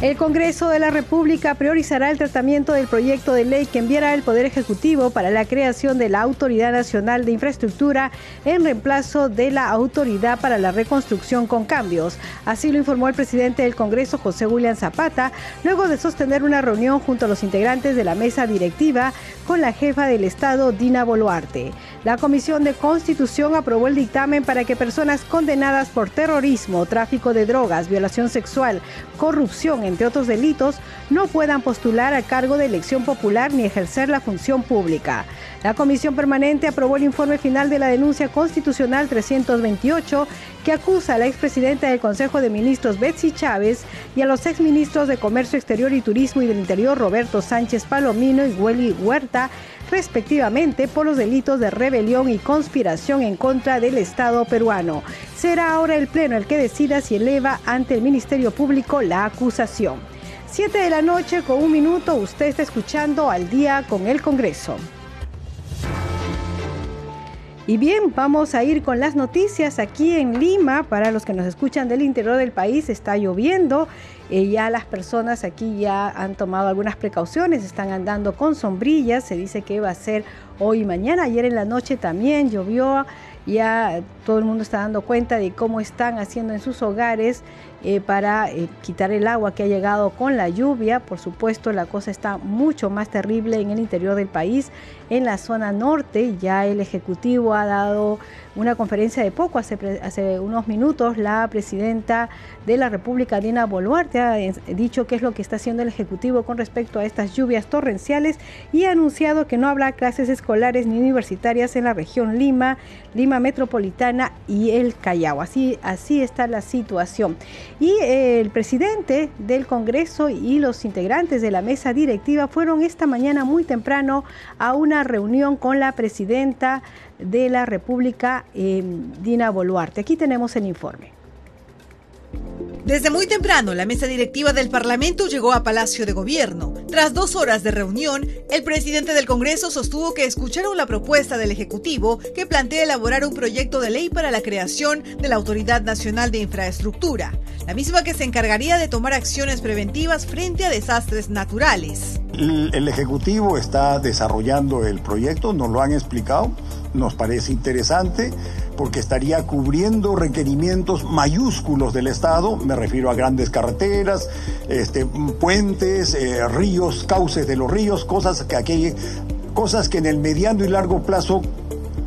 El Congreso de la República priorizará el tratamiento del proyecto de ley que enviará el Poder Ejecutivo para la creación de la Autoridad Nacional de Infraestructura en reemplazo de la Autoridad para la Reconstrucción con Cambios. Así lo informó el presidente del Congreso, José William Zapata, luego de sostener una reunión junto a los integrantes de la mesa directiva con la jefa del Estado, Dina Boluarte. La Comisión de Constitución aprobó el dictamen para que personas condenadas por terrorismo, tráfico de drogas, violación sexual, corrupción, entre otros delitos, no puedan postular a cargo de elección popular ni ejercer la función pública. La Comisión Permanente aprobó el informe final de la denuncia constitucional 328 que acusa a la expresidenta del Consejo de Ministros Betsy Chávez y a los exministros de Comercio Exterior y Turismo y del Interior Roberto Sánchez Palomino y Welly Huerta respectivamente por los delitos de rebelión y conspiración en contra del Estado peruano. Será ahora el Pleno el que decida si eleva ante el Ministerio Público la acusación. Siete de la noche con un minuto, usted está escuchando al día con el Congreso. Y bien, vamos a ir con las noticias aquí en Lima. Para los que nos escuchan del interior del país, está lloviendo. Eh, ya las personas aquí ya han tomado algunas precauciones, están andando con sombrillas. Se dice que va a ser hoy y mañana. Ayer en la noche también llovió. Ya todo el mundo está dando cuenta de cómo están haciendo en sus hogares eh, para eh, quitar el agua que ha llegado con la lluvia. Por supuesto, la cosa está mucho más terrible en el interior del país, en la zona norte. Ya el Ejecutivo ha dado una conferencia de poco, hace, unos minutos, la presidenta de la República, Dina Boluarte, ha dicho qué es lo que está haciendo el Ejecutivo con respecto a estas lluvias torrenciales y ha anunciado que no habrá clases escolares ni universitarias en la región Lima, Lima Metropolitana y el Callao. Así, así está la situación. Y eh, el presidente del Congreso y los integrantes de la mesa directiva fueron esta mañana muy temprano a una reunión con la presidenta de la República, eh, Dina Boluarte. Aquí tenemos el informe. Desde muy temprano, la mesa directiva del Parlamento llegó a Palacio de Gobierno. Tras dos horas de reunión, el presidente del Congreso sostuvo que escucharon la propuesta del Ejecutivo que plantea elaborar un proyecto de ley para la creación de la Autoridad Nacional de Infraestructura, la misma que se encargaría de tomar acciones preventivas frente a desastres naturales. El, Ejecutivo está desarrollando el proyecto, nos lo han explicado, nos parece interesante porque estaría cubriendo requerimientos mayúsculos del Estado, me refiero a grandes carreteras, este, puentes, eh, ríos, cauces de los ríos, cosas que aquí, cosas que en el mediano y largo plazo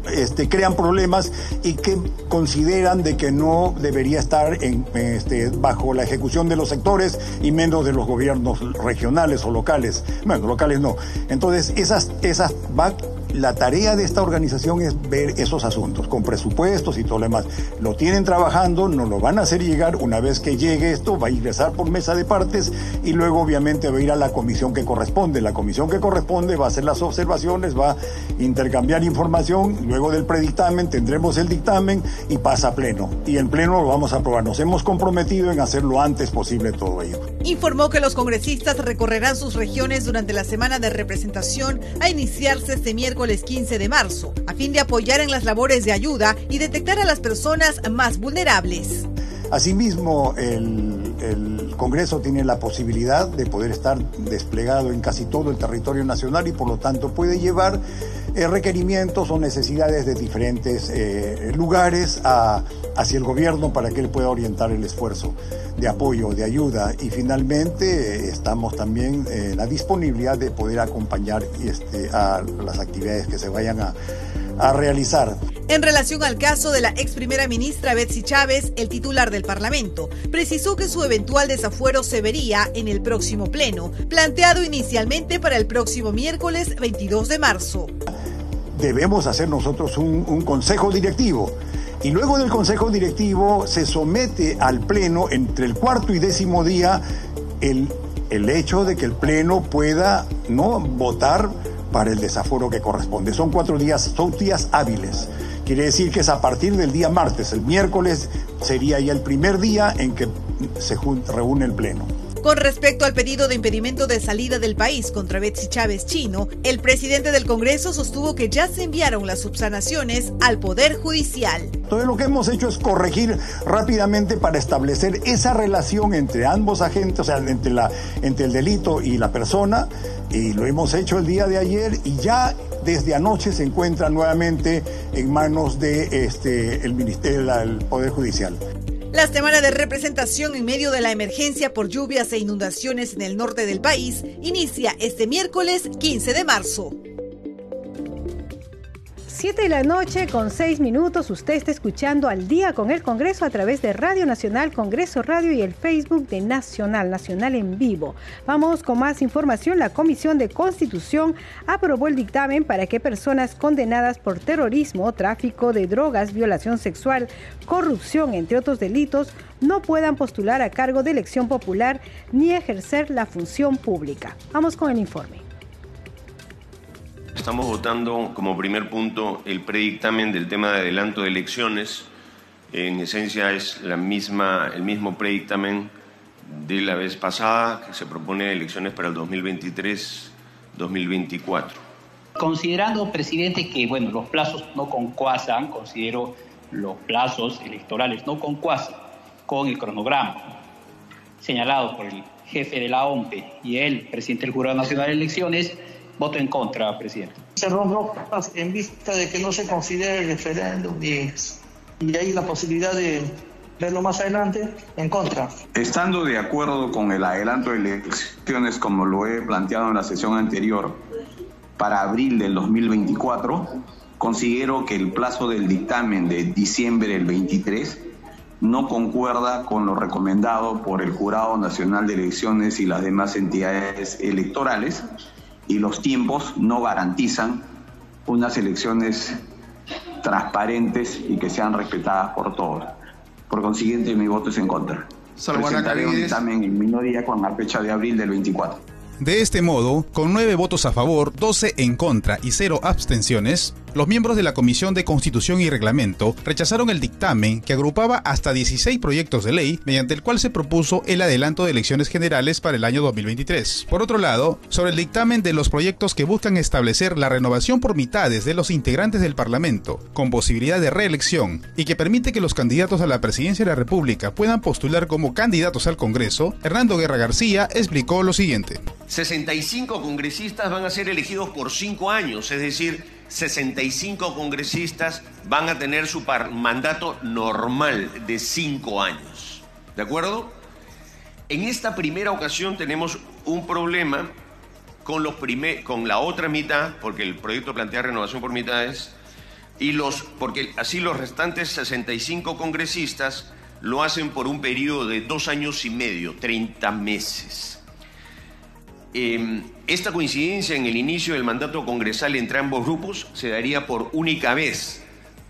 este, crean problemas y que consideran de que no debería estar en, este, bajo la ejecución de los sectores y menos de los gobiernos regionales o locales. Bueno, locales no. Entonces, esas, esas va la tarea de esta organización es ver esos asuntos con presupuestos y todo lo demás. Lo tienen trabajando, nos lo van a hacer llegar una vez que llegue esto, va a ingresar por mesa de partes y luego obviamente va a ir a la comisión que corresponde. La comisión que corresponde va a hacer las observaciones, va a intercambiar información, luego del predictamen tendremos el dictamen y pasa a pleno. Y en pleno lo vamos a aprobar. Nos hemos comprometido en hacer lo antes posible todo ello. Informó que los congresistas recorrerán sus regiones durante la semana de representación a iniciarse este miércoles miércoles 15 de marzo, a fin de apoyar en las labores de ayuda y detectar a las personas más vulnerables. Asimismo, el, Congreso tiene la posibilidad de poder estar desplegado en casi todo el territorio nacional y por lo tanto puede llevar eh, requerimientos o necesidades de diferentes eh, lugares a, hacia el gobierno para que él pueda orientar el esfuerzo de apoyo, de ayuda y finalmente eh, estamos también en la disponibilidad de poder acompañar este, a las actividades que se vayan a, a realizar. En relación al caso de la ex primera ministra Betsy Chávez, el titular del Parlamento precisó que su eventual desafuero se vería en el próximo pleno, planteado inicialmente para el próximo miércoles 22 de marzo. Debemos hacer nosotros un, un consejo directivo y luego del consejo directivo se somete al pleno entre el cuarto y décimo día el, el hecho de que el pleno pueda no votar para el desaforo que corresponde. Son cuatro días, son hábiles. Quiere decir que es a partir del día martes, el miércoles sería ya el primer día en que se reúne el Pleno. Con respecto al pedido de impedimento de salida del país contra Betsy Chávez Chino, el presidente del Congreso sostuvo que ya se enviaron las subsanaciones al Poder Judicial. Entonces lo que hemos hecho es corregir rápidamente para establecer esa relación entre ambos agentes, o sea, entre, la, entre el delito y la persona, y lo hemos hecho el día de ayer y ya desde anoche se encuentra nuevamente en manos de este, el Ministerio del Poder Judicial. La semana de representación en medio de la emergencia por lluvias e inundaciones en el norte del país inicia este miércoles 15 de marzo. 7 de la noche con 6 minutos. Usted está escuchando al día con el Congreso a través de Radio Nacional, Congreso Radio y el Facebook de Nacional, Nacional en vivo. Vamos con más información. La Comisión de Constitución aprobó el dictamen para que personas condenadas por terrorismo, tráfico de drogas, violación sexual, corrupción, entre otros delitos, no puedan postular a cargo de elección popular ni ejercer la función pública. Vamos con el informe. Estamos votando como primer punto el predictamen del tema de adelanto de elecciones. En esencia es la misma, el mismo predictamen de la vez pasada que se propone elecciones para el 2023-2024. Considerando, presidente, que bueno, los plazos no concuasan, considero los plazos electorales no concuasan con el cronograma señalado por el jefe de la OMPE y el presidente del Jurado Nacional de Elecciones, Voto en contra, presidente. Cerró en vista de que no se considere el referéndum y, y hay la posibilidad de verlo más adelante, en contra. Estando de acuerdo con el adelanto de elecciones, como lo he planteado en la sesión anterior, para abril del 2024, considero que el plazo del dictamen de diciembre del 23 no concuerda con lo recomendado por el Jurado Nacional de Elecciones y las demás entidades electorales y los tiempos no garantizan unas elecciones transparentes y que sean respetadas por todos. Por consiguiente, mi voto es en contra. Presentaré un dictamen en minoría con la fecha de abril del 24. De este modo, con 9 votos a favor, 12 en contra y 0 abstenciones, los miembros de la Comisión de Constitución y Reglamento rechazaron el dictamen que agrupaba hasta 16 proyectos de ley mediante el cual se propuso el adelanto de elecciones generales para el año 2023. Por otro lado, sobre el dictamen de los proyectos que buscan establecer la renovación por mitades de los integrantes del Parlamento, con posibilidad de reelección, y que permite que los candidatos a la presidencia de la República puedan postular como candidatos al Congreso, Hernando Guerra García explicó lo siguiente. 65 congresistas van a ser elegidos por 5 años, es decir, 65 congresistas van a tener su mandato normal de 5 años. ¿De acuerdo? En esta primera ocasión tenemos un problema con, los con la otra mitad, porque el proyecto plantea renovación por mitades, y los, porque así los restantes 65 congresistas lo hacen por un periodo de dos años y medio, 30 meses. Em, esta coincidencia en el inicio del mandato congresal entre ambos grupos se daría por única vez,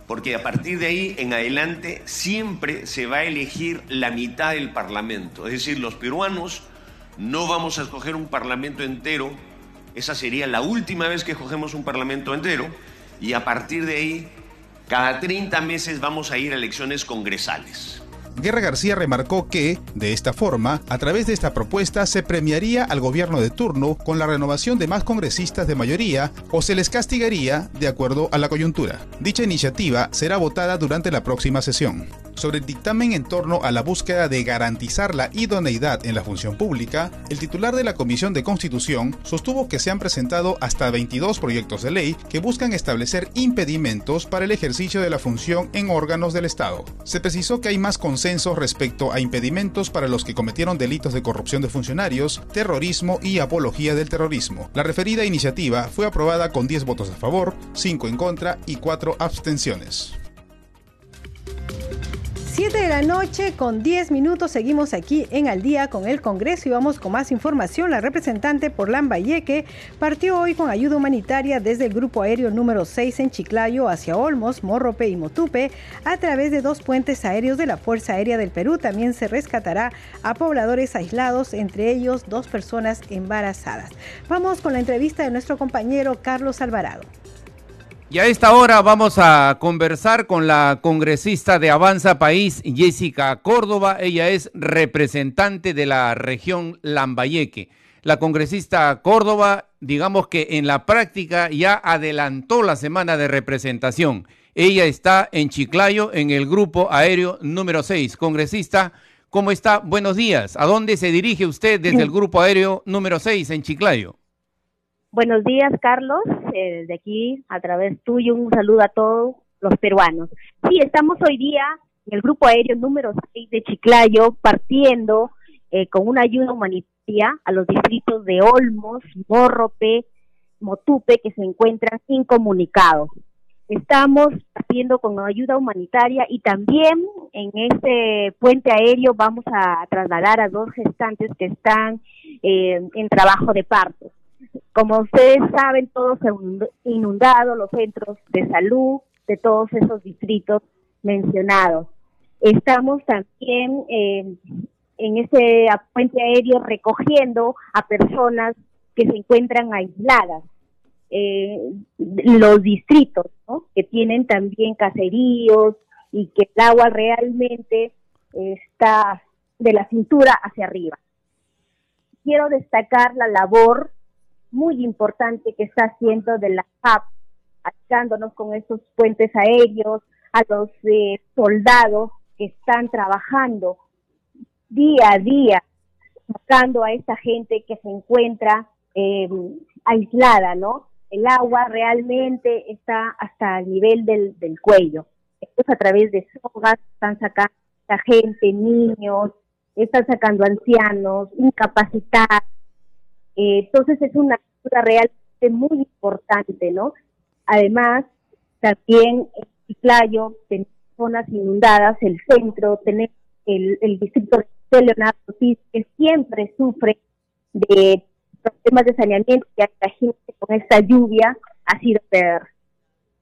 porque a partir de ahí en adelante siempre se va a elegir la mitad del Parlamento. Es decir, los peruanos no vamos a escoger un Parlamento entero, esa sería la última vez que escogemos un Parlamento entero, y a partir de ahí, cada 30 meses vamos a ir a elecciones congresales. Guerra García remarcó que, de esta forma, a través de esta propuesta se premiaría al gobierno de turno con la renovación de más congresistas de mayoría o se les castigaría de acuerdo a la coyuntura. Dicha iniciativa será votada durante la próxima sesión. Sobre el dictamen en torno a la búsqueda de garantizar la idoneidad en la función pública, el titular de la Comisión de Constitución sostuvo que se han presentado hasta 22 proyectos de ley que buscan establecer impedimentos para el ejercicio de la función en órganos del Estado. Se precisó que hay más consenso respecto a impedimentos para los que cometieron delitos de corrupción de funcionarios, terrorismo y apología del terrorismo. La referida iniciativa fue aprobada con 10 votos a favor, 5 en contra y 4 abstenciones. 7 de la noche con 10 minutos seguimos aquí en Al día con el Congreso y vamos con más información. La representante por Lambayeque partió hoy con ayuda humanitaria desde el grupo aéreo número 6 en Chiclayo hacia Olmos, Morrope y Motupe a través de dos puentes aéreos de la Fuerza Aérea del Perú. También se rescatará a pobladores aislados, entre ellos dos personas embarazadas. Vamos con la entrevista de nuestro compañero Carlos Alvarado. Y a esta hora vamos a conversar con la congresista de Avanza País, Jessica Córdoba. Ella es representante de la región Lambayeque. La congresista Córdoba, digamos que en la práctica ya adelantó la semana de representación. Ella está en Chiclayo, en el grupo aéreo número 6. Congresista, ¿cómo está? Buenos días. ¿A dónde se dirige usted desde el grupo aéreo número 6 en Chiclayo? Buenos días, Carlos. Eh, desde aquí, a través tuyo, un saludo a todos los peruanos. Sí, estamos hoy día en el grupo aéreo número 6 de Chiclayo, partiendo eh, con una ayuda humanitaria a los distritos de Olmos, Morrope, Motupe, que se encuentran incomunicados. Estamos partiendo con ayuda humanitaria y también en este puente aéreo vamos a trasladar a dos gestantes que están eh, en trabajo de parto. Como ustedes saben, todos se inundado los centros de salud de todos esos distritos mencionados. Estamos también eh, en ese puente aéreo recogiendo a personas que se encuentran aisladas. Eh, los distritos, que tienen también caseríos y que el agua realmente está de la cintura hacia arriba. Quiero destacar la labor muy importante que está haciendo de la FAP, ayudándonos con esos puentes aéreos, a los eh, soldados que están trabajando día a día, buscando a esa gente que se encuentra em, aislada, ¿no? El agua realmente está hasta el nivel del, del cuello. Esto es a través de sogas, están sacando a gente, niños, están sacando ancianos, incapacitados, eh, entonces es una ayuda realmente muy importante, ¿no? Además, también en Chiclayo tenemos zonas inundadas, el centro, tenemos el, distrito de Leonardo que siempre sufre de problemas de saneamiento y la gente con esta lluvia ha sido peor.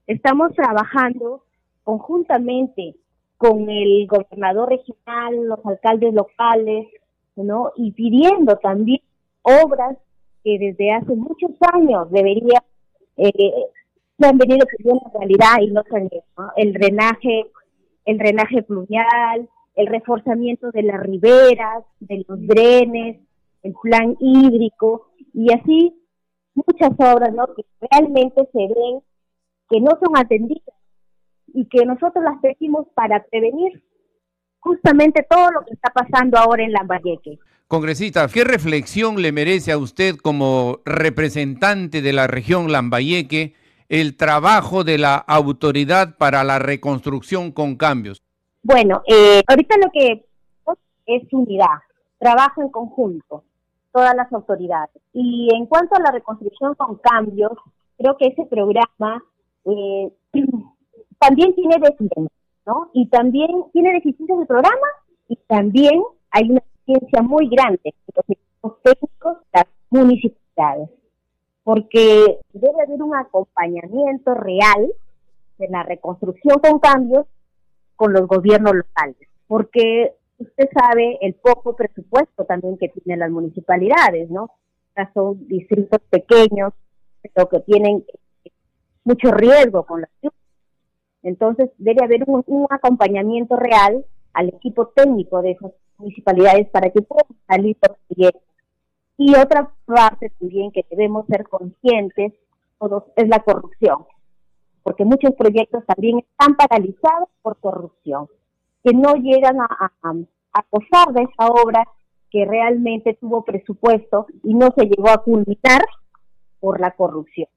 Estamos trabajando conjuntamente con el gobernador regional, los alcaldes locales, ¿no? Y pidiendo también obras que desde hace muchos años debería eh, se han venido pidiendo realidad y no se han hecho. El drenaje, el drenaje pluvial, el reforzamiento de las riberas, de los drenes, el plan hídrico y así muchas obras ¿no? que realmente se ven que no son atendidas y que nosotros las pedimos para prevenir justamente todo lo que está pasando ahora en Lambayeque. Congresista, ¿qué reflexión le merece a usted como representante de la región Lambayeque el trabajo de la autoridad para la reconstrucción con cambios? Bueno, eh, ahorita lo que es unidad, trabajo en conjunto, todas las autoridades. Y en cuanto a la reconstrucción con cambios, creo que ese programa eh, también tiene deficiencias, ¿no? Y también tiene deficiencias de programa y también hay una muy grande de los equipos técnicos las municipalidades, porque debe haber un acompañamiento real de la reconstrucción con cambios con los gobiernos locales, porque usted sabe el poco presupuesto también que tienen las municipalidades, ¿no? Son distritos pequeños, pero que tienen mucho riesgo con la ciudad. Entonces debe haber un acompañamiento real al equipo técnico de esos municipalidades para que puedan salir los proyectos. Y otra parte también que debemos ser conscientes todos es la corrupción, porque muchos proyectos también están paralizados por corrupción. que no llegan a, a, a gozar de esa obra que realmente tuvo presupuesto y no se llegó a culminar por la corrupción.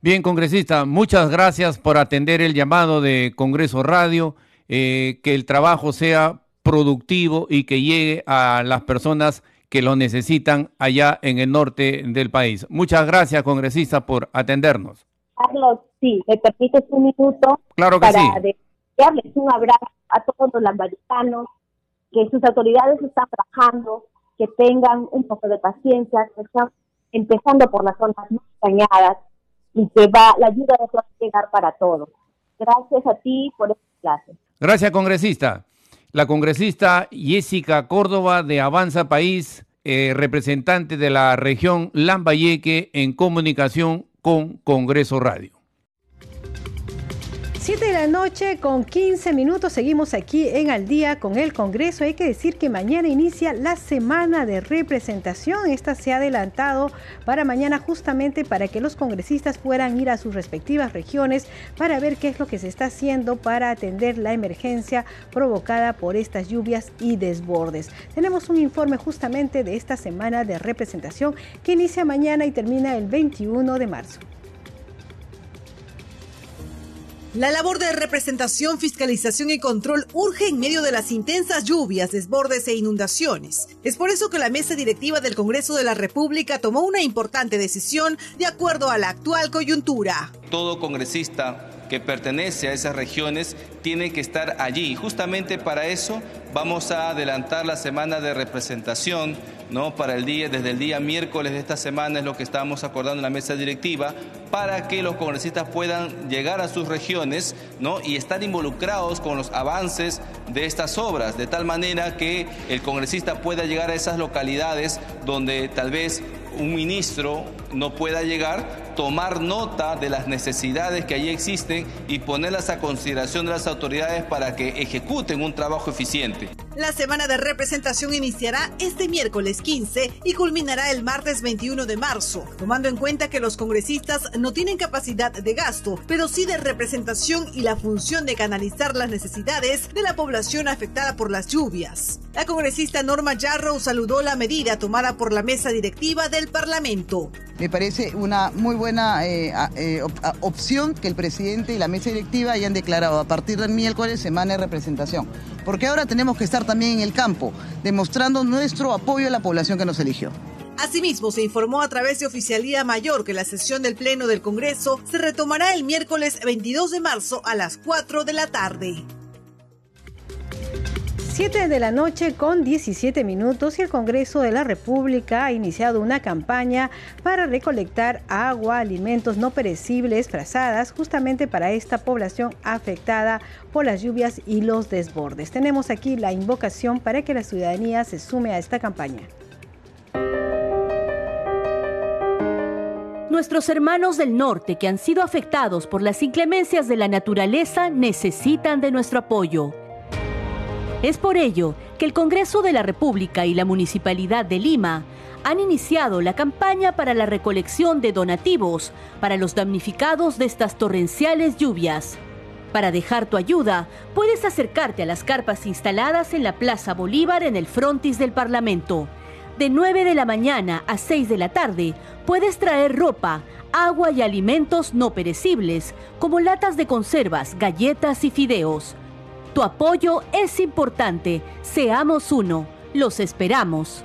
Bien, congresista, muchas gracias por atender el llamado de Congreso Radio, eh, que el trabajo sea productivo y que llegue a las personas que lo necesitan allá en el norte del país. Muchas gracias, congresista, por atendernos. Carlos, sí, me permites un minuto claro que para sí. darles un abrazo a todos los lambayecanos, que sus autoridades están trabajando, que tengan un poco de paciencia, que están empezando por las zonas más dañadas y que va la ayuda va a llegar para todos. Gracias a ti por esta clase. Gracias, congresista. La congresista Jessica Córdoba de Avanza País, eh, representante de la región Lambayeque en comunicación con Congreso Radio. 7 de la noche con 15 minutos seguimos aquí en Al día con el Congreso. Hay que decir que mañana inicia la semana de representación. Esta se ha adelantado para mañana justamente para que los congresistas puedan ir a sus respectivas regiones para ver qué es lo que se está haciendo para atender la emergencia provocada por estas lluvias y desbordes. Tenemos un informe justamente de esta semana de representación que inicia mañana y termina el 21 de marzo. La labor de representación, fiscalización y control urge en medio de las intensas lluvias, desbordes e inundaciones. Es por eso que la mesa directiva del Congreso de la República tomó una importante decisión de acuerdo a la actual coyuntura. Todo congresista que pertenece a esas regiones tiene que estar allí. Justamente para eso vamos a adelantar la semana de representación, ¿no? Para el día, desde el día miércoles de esta semana es lo que estamos acordando en la mesa directiva, para que los congresistas puedan llegar a sus regiones, ¿no? Y estar involucrados con los avances de estas obras, de tal manera que el congresista pueda llegar a esas localidades donde tal vez un ministro no pueda llegar, tomar nota de las necesidades que allí existen y ponerlas a consideración de las autoridades para que ejecuten un trabajo eficiente. La semana de representación iniciará este miércoles 15 y culminará el martes 21 de marzo, tomando en cuenta que los congresistas no tienen capacidad de gasto, pero sí de representación y la función de canalizar las necesidades de la población afectada por las lluvias. La congresista Norma Yarrow saludó la medida tomada por la mesa directiva del Parlamento. Me parece una muy buena eh, eh, op opción que el presidente y la mesa directiva hayan declarado a partir del miércoles semana de representación. Porque ahora tenemos que estar también en el campo, demostrando nuestro apoyo a la población que nos eligió. Asimismo, se informó a través de Oficialía Mayor que la sesión del Pleno del Congreso se retomará el miércoles 22 de marzo a las 4 de la tarde. 7 de la noche con 17 minutos y el Congreso de la República ha iniciado una campaña para recolectar agua, alimentos no perecibles, frazadas, justamente para esta población afectada por las lluvias y los desbordes. Tenemos aquí la invocación para que la ciudadanía se sume a esta campaña. Nuestros hermanos del norte que han sido afectados por las inclemencias de la naturaleza necesitan de nuestro apoyo. Es por ello que el Congreso de la República y la Municipalidad de Lima han iniciado la campaña para la recolección de donativos para los damnificados de estas torrenciales lluvias. Para dejar tu ayuda, puedes acercarte a las carpas instaladas en la Plaza Bolívar en el frontis del Parlamento. De 9 de la mañana a 6 de la tarde, puedes traer ropa, agua y alimentos no perecibles, como latas de conservas, galletas y fideos. Tu apoyo es importante. Seamos uno. Los esperamos.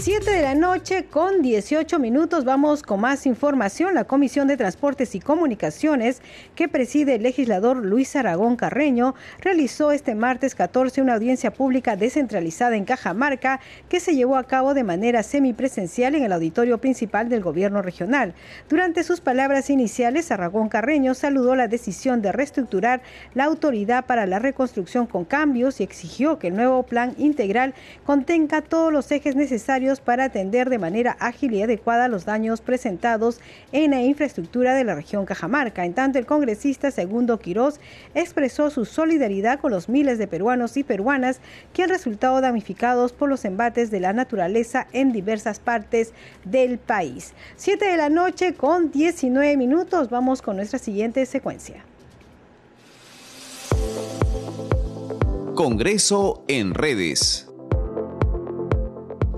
7 de la noche con 18 minutos vamos con más información. La Comisión de Transportes y Comunicaciones que preside el legislador Luis Aragón Carreño realizó este martes 14 una audiencia pública descentralizada en Cajamarca que se llevó a cabo de manera semipresencial en el auditorio principal del gobierno regional. Durante sus palabras iniciales, Aragón Carreño saludó la decisión de reestructurar la autoridad para la reconstrucción con cambios y exigió que el nuevo plan integral contenga todos los ejes necesarios para atender de manera ágil y adecuada los daños presentados en la infraestructura de la región Cajamarca. En tanto, el congresista Segundo Quirós expresó su solidaridad con los miles de peruanos y peruanas que han resultado damnificados por los embates de la naturaleza en diversas partes del país. Siete de la noche con 19 minutos. Vamos con nuestra siguiente secuencia. Congreso en redes.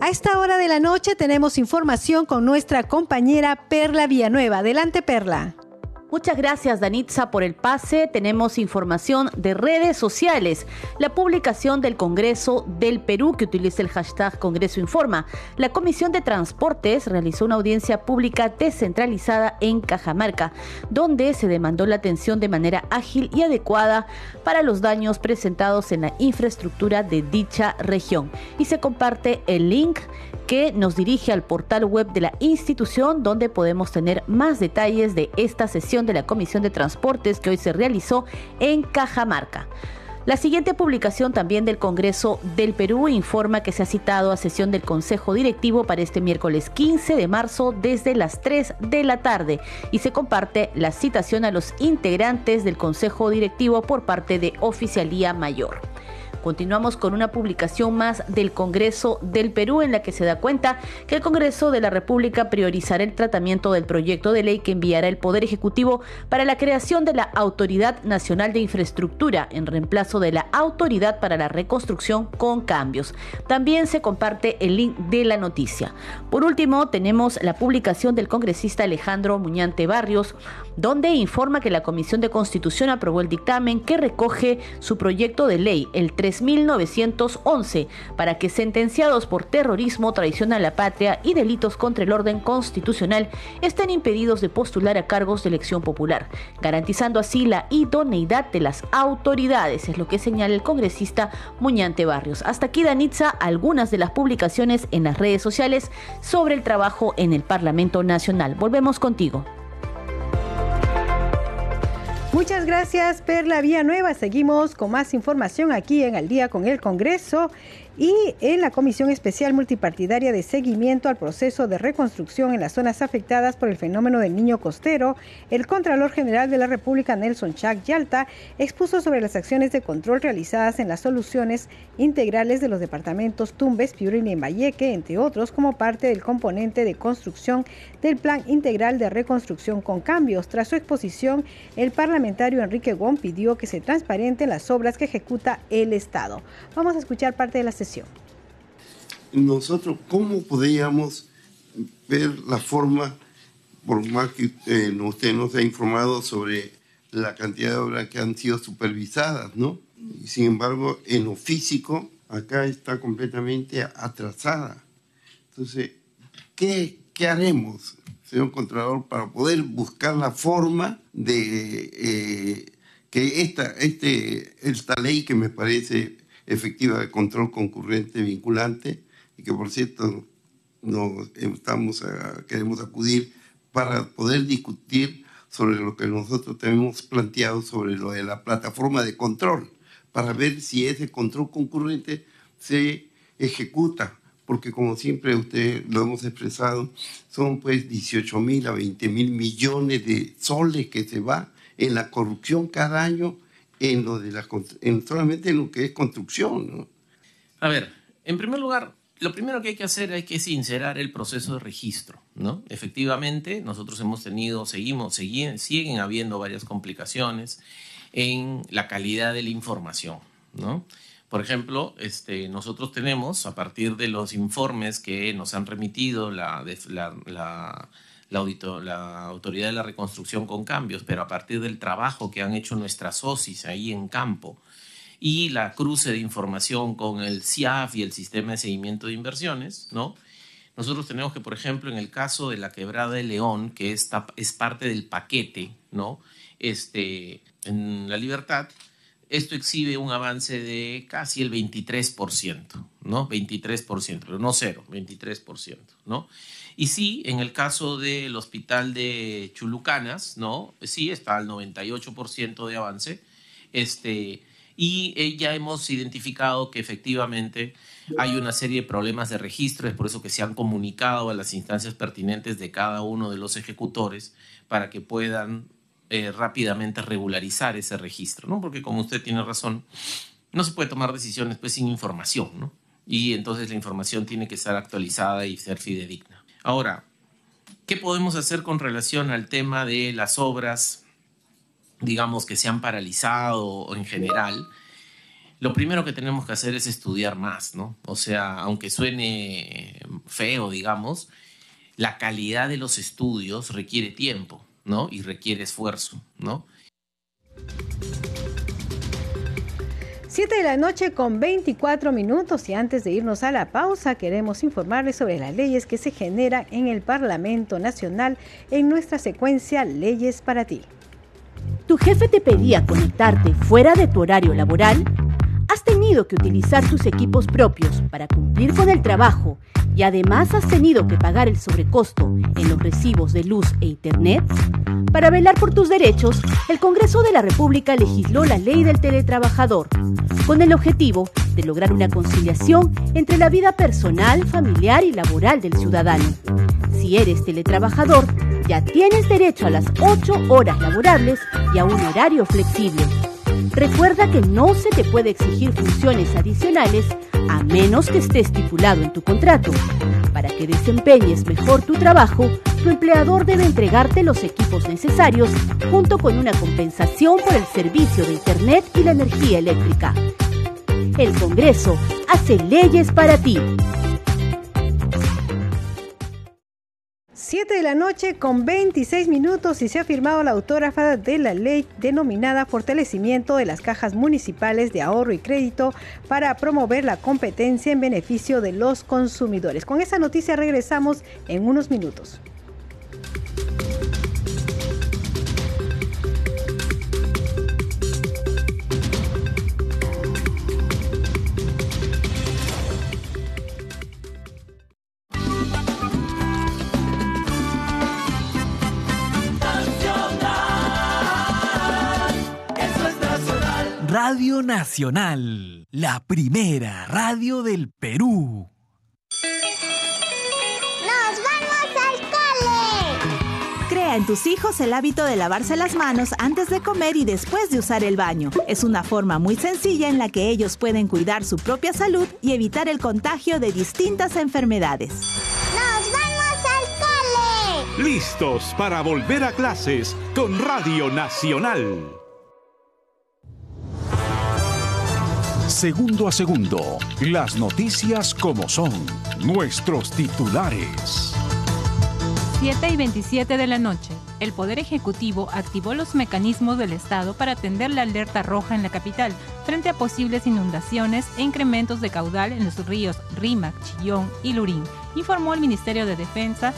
A esta hora de la noche tenemos información con nuestra compañera Perla Villanueva. Adelante, Perla. Muchas gracias Danitza por el pase. Tenemos información de redes sociales. La publicación del Congreso del Perú que utiliza el hashtag Congreso Informa. La Comisión de Transportes realizó una audiencia pública descentralizada en Cajamarca, donde se demandó la atención de manera ágil y adecuada para los daños presentados en la infraestructura de dicha región. Y se comparte el link que nos dirige al portal web de la institución donde podemos tener más detalles de esta sesión de la Comisión de Transportes que hoy se realizó en Cajamarca. La siguiente publicación también del Congreso del Perú informa que se ha citado a sesión del Consejo Directivo para este miércoles 15 de marzo desde las 3 de la tarde y se comparte la citación a los integrantes del Consejo Directivo por parte de Oficialía Mayor. Continuamos con una publicación más del Congreso del Perú en la que se da cuenta que el Congreso de la República priorizará el tratamiento del proyecto de ley que enviará el Poder Ejecutivo para la creación de la Autoridad Nacional de Infraestructura en reemplazo de la Autoridad para la Reconstrucción con cambios. También se comparte el link de la noticia. Por último, tenemos la publicación del congresista Alejandro Muñante Barrios, donde informa que la Comisión de Constitución aprobó el dictamen que recoge su proyecto de ley, el 3 3911 para que sentenciados por terrorismo, traición a la patria y delitos contra el orden constitucional estén impedidos de postular a cargos de elección popular, garantizando así la idoneidad de las autoridades, es lo que señala el congresista Muñante Barrios. Hasta aquí, Danitza, algunas de las publicaciones en las redes sociales sobre el trabajo en el Parlamento Nacional. Volvemos contigo. Muchas gracias, Perla Nueva. Seguimos con más información aquí en Al día con el Congreso y en la Comisión Especial Multipartidaria de Seguimiento al Proceso de Reconstrucción en las zonas afectadas por el fenómeno del niño costero, el Contralor General de la República, Nelson Chac Yalta, expuso sobre las acciones de control realizadas en las soluciones integrales de los departamentos Tumbes, Piurina y Mayeque, entre otros, como parte del componente de construcción del Plan Integral de Reconstrucción con Cambios. Tras su exposición, el parlamentario Enrique Gon pidió que se transparenten las obras que ejecuta el Estado. Vamos a escuchar parte de la sesión nosotros, ¿cómo podríamos ver la forma, por más que eh, usted nos ha informado sobre la cantidad de obras que han sido supervisadas, ¿no? Sin embargo, en lo físico, acá está completamente atrasada. Entonces, ¿qué, qué haremos, señor Contralor, para poder buscar la forma de eh, que esta, este, esta ley que me parece efectiva de control concurrente vinculante y que por cierto nos estamos queremos acudir para poder discutir sobre lo que nosotros tenemos planteado sobre lo de la plataforma de control, para ver si ese control concurrente se ejecuta, porque como siempre usted lo hemos expresado, son pues 18 mil a 20 mil millones de soles que se va en la corrupción cada año en lo de la en solamente en lo que es construcción. A ver, en primer lugar, lo primero que hay que hacer es que sincerar el proceso de registro, ¿no? Efectivamente, nosotros hemos tenido, seguimos, siguen, siguen habiendo varias complicaciones en la calidad de la información, ¿no? Por ejemplo, este, nosotros tenemos, a partir de los informes que nos han remitido la, la, la Autoridad de la Reconstrucción con cambios, pero a partir del trabajo que han hecho nuestras SOCIS ahí en campo y la cruce de información con el CIAF y el Sistema de Seguimiento de Inversiones, ¿no? Nosotros tenemos que, por ejemplo, en el caso de la quebrada de León, que está, es parte del paquete, ¿no? Este, en la libertad, esto exhibe un avance de casi el 23%, ¿no? 23%, pero no cero, 23%, ¿no? Y sí, en el caso del hospital de Chulucanas, ¿no? Sí, está al 98% de avance. Este, y eh, ya hemos identificado que efectivamente hay una serie de problemas de registro, es por eso que se han comunicado a las instancias pertinentes de cada uno de los ejecutores para que puedan eh, rápidamente regularizar ese registro, ¿no? Porque como usted tiene razón, no se puede tomar decisiones pues sin información, ¿no? Y entonces la información tiene que estar actualizada y ser fidedigna. Ahora, ¿qué podemos hacer con relación al tema de las obras digamos, que se han paralizado en general, lo primero que tenemos que hacer es estudiar más, ¿no? O sea, aunque suene feo, digamos, la calidad de los estudios requiere tiempo, ¿no? Y requiere esfuerzo, ¿no? 7 de la noche con 24 minutos y antes de irnos a la pausa queremos informarles sobre las leyes que se generan en el Parlamento Nacional en nuestra secuencia Leyes para ti. ¿Tu jefe te pedía conectarte fuera de tu horario laboral? ¿Has tenido que utilizar tus equipos propios para cumplir con el trabajo y además has tenido que pagar el sobrecosto en los recibos de luz e internet? Para velar por tus derechos, el Congreso de la República legisló la ley del teletrabajador, con el objetivo de lograr una conciliación entre la vida personal, familiar y laboral del ciudadano. Si eres teletrabajador, ya tienes derecho a las 8 horas laborables y a un horario flexible. Recuerda que no se te puede exigir funciones adicionales a menos que esté estipulado en tu contrato. Para que desempeñes mejor tu trabajo, tu empleador debe entregarte los equipos necesarios junto con una compensación por el servicio de Internet y la energía eléctrica. El Congreso hace leyes para ti. 7 de la noche con 26 minutos y se ha firmado la autógrafa de la ley denominada Fortalecimiento de las Cajas Municipales de Ahorro y Crédito para promover la competencia en beneficio de los consumidores. Con esa noticia regresamos en unos minutos. Radio Nacional, la primera radio del Perú. ¡Nos vamos al cole! Crea en tus hijos el hábito de lavarse las manos antes de comer y después de usar el baño. Es una forma muy sencilla en la que ellos pueden cuidar su propia salud y evitar el contagio de distintas enfermedades. ¡Nos vamos al cole! Listos para volver a clases con Radio Nacional. Segundo a segundo, las noticias como son, nuestros titulares. 7 y 27 de la noche. El Poder Ejecutivo activó los mecanismos del Estado para atender la alerta roja en la capital frente a posibles inundaciones e incrementos de caudal en los ríos Rímac, Chillón y Lurín, informó el Ministerio de Defensa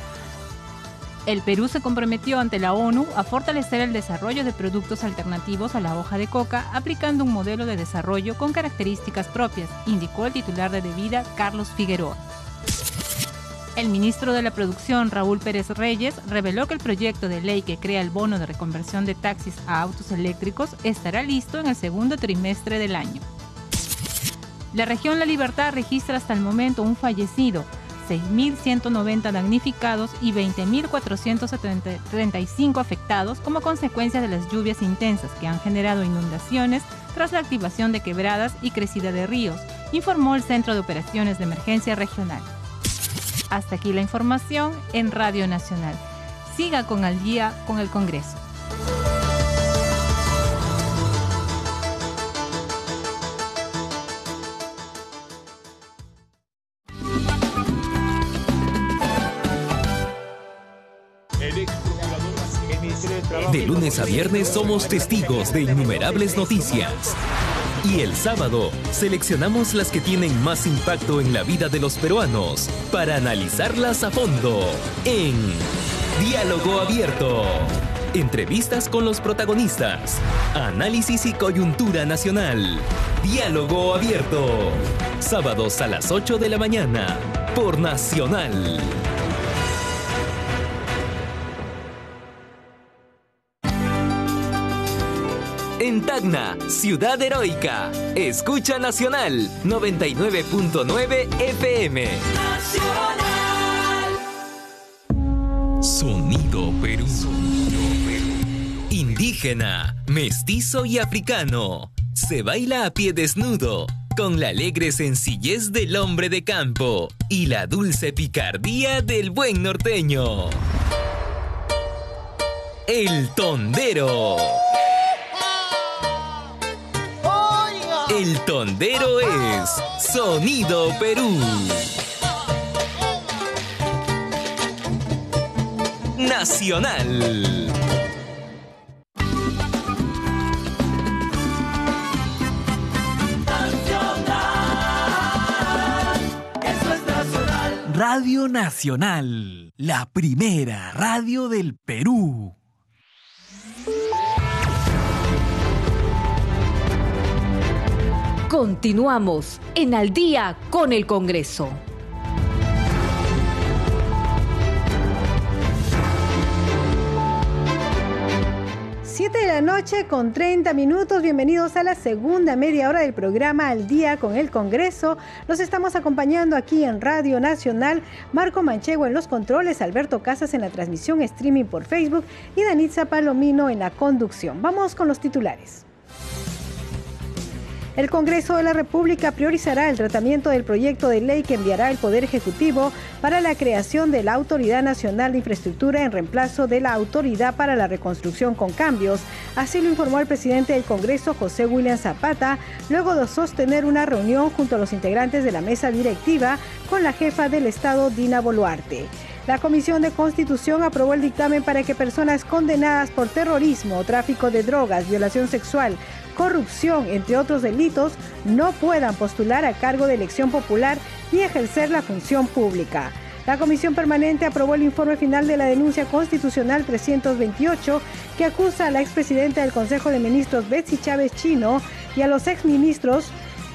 el Perú se comprometió ante la ONU a fortalecer el desarrollo de productos alternativos a la hoja de coca, aplicando un modelo de desarrollo con características propias, indicó el titular de Debida, Carlos Figueroa. El ministro de la Producción, Raúl Pérez Reyes, reveló que el proyecto de ley que crea el bono de reconversión de taxis a autos eléctricos estará listo en el segundo trimestre del año. La región La Libertad registra hasta el momento un fallecido, 6.190 damnificados y 20.435 afectados como consecuencia de las lluvias intensas que han generado inundaciones tras la activación de quebradas y crecida de ríos, informó el Centro de Operaciones de Emergencia Regional. Hasta aquí la información en Radio Nacional. Siga con al día con el Congreso. Lunes a viernes somos testigos de innumerables noticias. Y el sábado seleccionamos las que tienen más impacto en la vida de los peruanos para analizarlas a fondo en Diálogo Abierto. Entrevistas con los protagonistas. Análisis y coyuntura nacional. Diálogo Abierto. Sábados a las 8 de la mañana. Por Nacional. En Tacna, Ciudad Heroica. Escucha Nacional 99.9 FM. Sonido Perú. Indígena, mestizo y africano. Se baila a pie desnudo, con la alegre sencillez del hombre de campo y la dulce picardía del buen norteño. El tondero. El tondero es Sonido Perú. Nacional. Radio Nacional, la primera radio del Perú. Continuamos en Al día con el Congreso. Siete de la noche con 30 minutos. Bienvenidos a la segunda media hora del programa Al Día con el Congreso. Los estamos acompañando aquí en Radio Nacional. Marco Manchego en los controles, Alberto Casas en la transmisión streaming por Facebook y Danitza Palomino en la conducción. Vamos con los titulares. El Congreso de la República priorizará el tratamiento del proyecto de ley que enviará el Poder Ejecutivo para la creación de la Autoridad Nacional de Infraestructura en reemplazo de la Autoridad para la Reconstrucción con Cambios. Así lo informó el presidente del Congreso, José William Zapata, luego de sostener una reunión junto a los integrantes de la mesa directiva con la jefa del Estado, Dina Boluarte. La Comisión de Constitución aprobó el dictamen para que personas condenadas por terrorismo, tráfico de drogas, violación sexual, corrupción, entre otros delitos, no puedan postular a cargo de elección popular ni ejercer la función pública. La Comisión Permanente aprobó el informe final de la denuncia constitucional 328 que acusa a la expresidenta del Consejo de Ministros Betsy Chávez Chino y a los exministros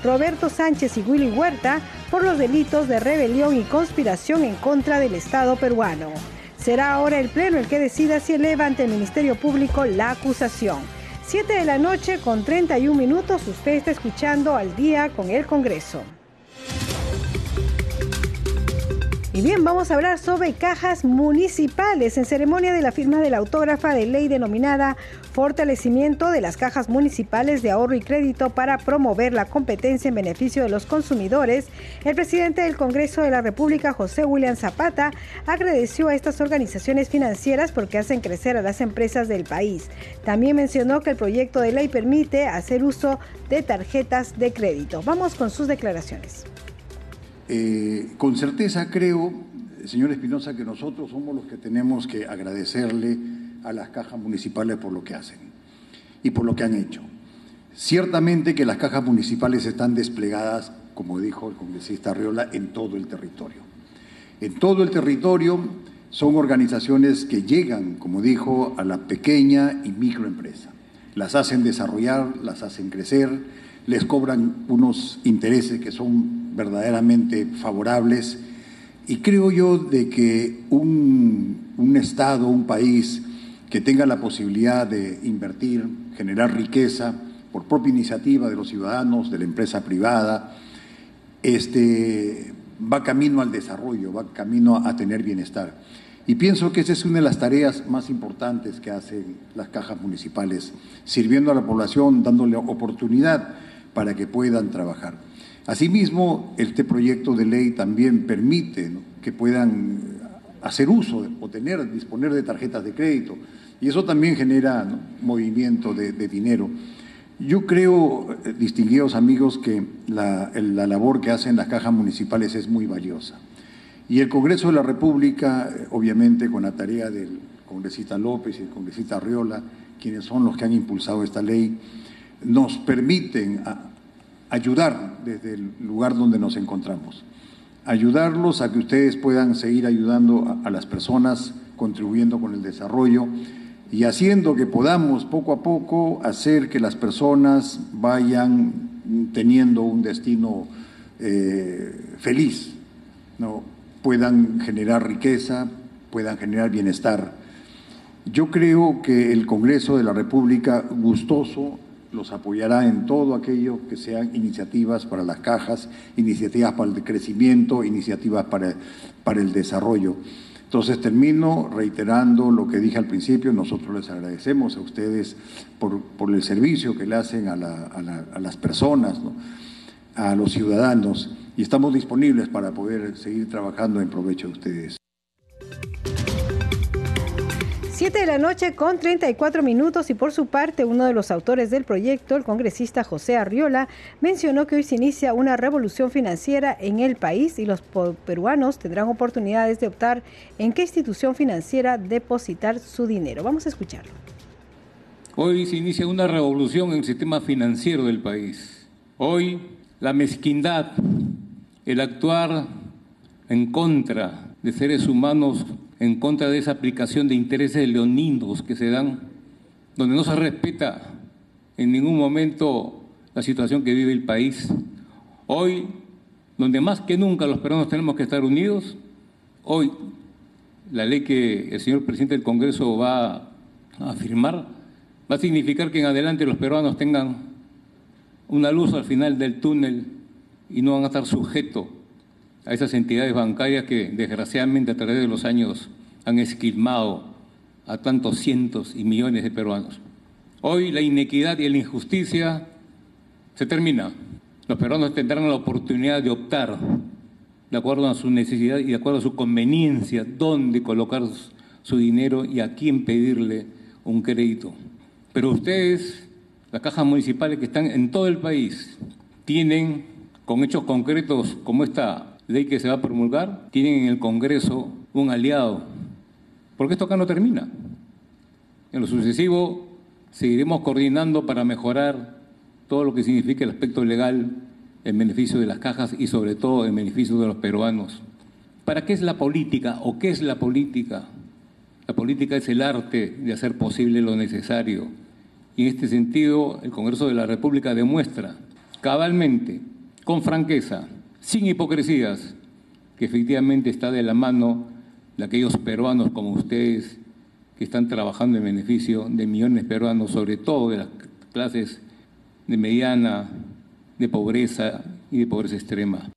Roberto Sánchez y Willy Huerta por los delitos de rebelión y conspiración en contra del Estado peruano. Será ahora el Pleno el que decida si eleva ante el Ministerio Público la acusación. 7 de la noche con 31 minutos, usted está escuchando al día con el Congreso. Y bien, vamos a hablar sobre cajas municipales en ceremonia de la firma de la autógrafa de ley denominada Fortalecimiento de las cajas municipales de ahorro y crédito para promover la competencia en beneficio de los consumidores. El presidente del Congreso de la República, José William Zapata, agradeció a estas organizaciones financieras porque hacen crecer a las empresas del país. También mencionó que el proyecto de ley permite hacer uso de tarjetas de crédito. Vamos con sus declaraciones. Eh, con certeza creo, señor Espinosa, que nosotros somos los que tenemos que agradecerle a las cajas municipales por lo que hacen y por lo que han hecho. Ciertamente que las cajas municipales están desplegadas, como dijo el congresista Arriola, en todo el territorio. En todo el territorio son organizaciones que llegan, como dijo, a la pequeña y microempresa. Las hacen desarrollar, las hacen crecer, les cobran unos intereses que son verdaderamente favorables y creo yo de que un, un, Estado, un país que tenga la posibilidad de invertir, generar riqueza por propia iniciativa de los ciudadanos, de la empresa privada, este, va camino al desarrollo, va camino a tener bienestar. Y pienso que esa es una de las tareas más importantes que hacen las cajas municipales, sirviendo a la población, dándole oportunidad para que puedan trabajar. Asimismo, este proyecto de ley también permite que puedan hacer uso o tener, disponer de tarjetas de crédito, y eso también genera movimiento de, dinero. Yo creo, distinguidos amigos, que la, la labor que hacen las cajas municipales es muy valiosa. Y el Congreso de la República, obviamente con la tarea del congresista López y el congresista Arriola, quienes son los que han impulsado esta ley, nos permiten ayudar desde el lugar donde nos encontramos. Ayudarlos a que ustedes puedan seguir ayudando a, las personas, contribuyendo con el desarrollo y haciendo que podamos poco a poco hacer que las personas vayan teniendo un destino eh, feliz, ¿no? puedan generar riqueza, puedan generar bienestar. Yo creo que el Congreso de la República, gustoso, los apoyará en todo aquello que sean iniciativas para las cajas, iniciativas para el crecimiento, iniciativas para, para el desarrollo. Entonces termino reiterando lo que dije al principio, nosotros les agradecemos a ustedes por, por el servicio que le hacen a, la, a, la, a las personas, a los ciudadanos, y estamos disponibles para poder seguir trabajando en provecho de ustedes. 7 de la noche con 34 minutos y por su parte uno de los autores del proyecto, el congresista José Arriola, mencionó que hoy se inicia una revolución financiera en el país y los peruanos tendrán oportunidades de optar en qué institución financiera depositar su dinero. Vamos a escucharlo. Hoy se inicia una revolución en el sistema financiero del país. Hoy la mezquindad, el actuar en contra de seres humanos en contra de esa aplicación de intereses leoninos que se dan, donde no se respeta en ningún momento la situación que vive el país. Hoy, donde más que nunca los peruanos tenemos que estar unidos, hoy la ley que el señor presidente del Congreso va a firmar va a significar que en adelante los peruanos tengan una luz al final del túnel y no van a estar sujetos a esas entidades bancarias que desgraciadamente a través de los años han esquilmado a tantos cientos y millones de peruanos. Hoy la inequidad y la injusticia se termina. Los peruanos tendrán la oportunidad de optar de acuerdo a su necesidad y de acuerdo a su conveniencia dónde colocar su dinero y a quién pedirle un crédito. Pero ustedes, las cajas municipales que están en todo el país, tienen, con hechos concretos como esta ley que se va a promulgar, tienen en el Congreso un aliado, porque esto acá no termina. En lo sucesivo seguiremos coordinando para mejorar todo lo que significa el aspecto legal en beneficio de las cajas y sobre todo en beneficio de los peruanos. ¿Para qué es la política o qué es la política? La política es el arte de hacer posible lo necesario. Y en este sentido, el Congreso de la República demuestra cabalmente, con franqueza, sin hipocresías, que efectivamente está de la mano de aquellos peruanos como ustedes que están trabajando en beneficio de millones de peruanos, sobre todo de las clases de mediana, de pobreza y de pobreza extrema.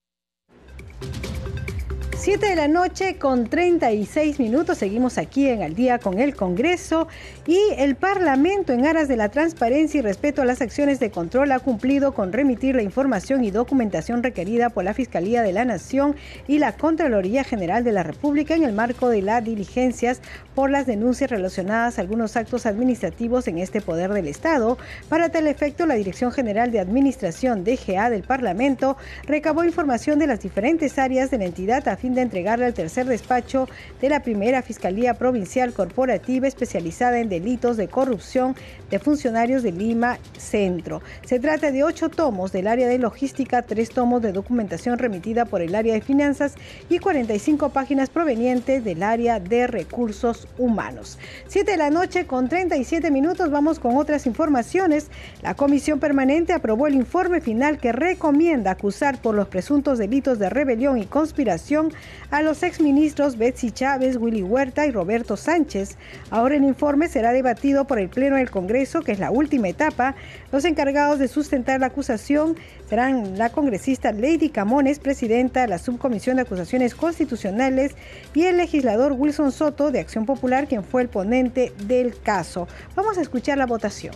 7 de la noche con 36 minutos. Seguimos aquí en Al día con el Congreso y el Parlamento en aras de la transparencia y respeto a las acciones de control ha cumplido con remitir la información y documentación requerida por la Fiscalía de la Nación y la Contraloría General de la República en el marco de las diligencias por las denuncias relacionadas a algunos actos administrativos en este poder del Estado. Para tal efecto, la Dirección General de Administración DGA del Parlamento recabó información de las diferentes áreas de la entidad a fin de entregarle al tercer despacho de la primera Fiscalía Provincial Corporativa especializada en delitos de corrupción de funcionarios de Lima Centro. Se trata de ocho tomos del área de logística, tres tomos de documentación remitida por el área de finanzas y 45 páginas provenientes del área de recursos humanos. Siete de la noche con 37 minutos vamos con otras informaciones. La Comisión Permanente aprobó el informe final que recomienda acusar por los presuntos delitos de rebelión y conspiración a los exministros Betsy Chávez, Willy Huerta y Roberto Sánchez. Ahora el informe será debatido por el Pleno del Congreso, que es la última etapa. Los encargados de sustentar la acusación serán la congresista Lady Camones, presidenta de la Subcomisión de Acusaciones Constitucionales, y el legislador Wilson Soto de Acción Popular, quien fue el ponente del caso. Vamos a escuchar la votación.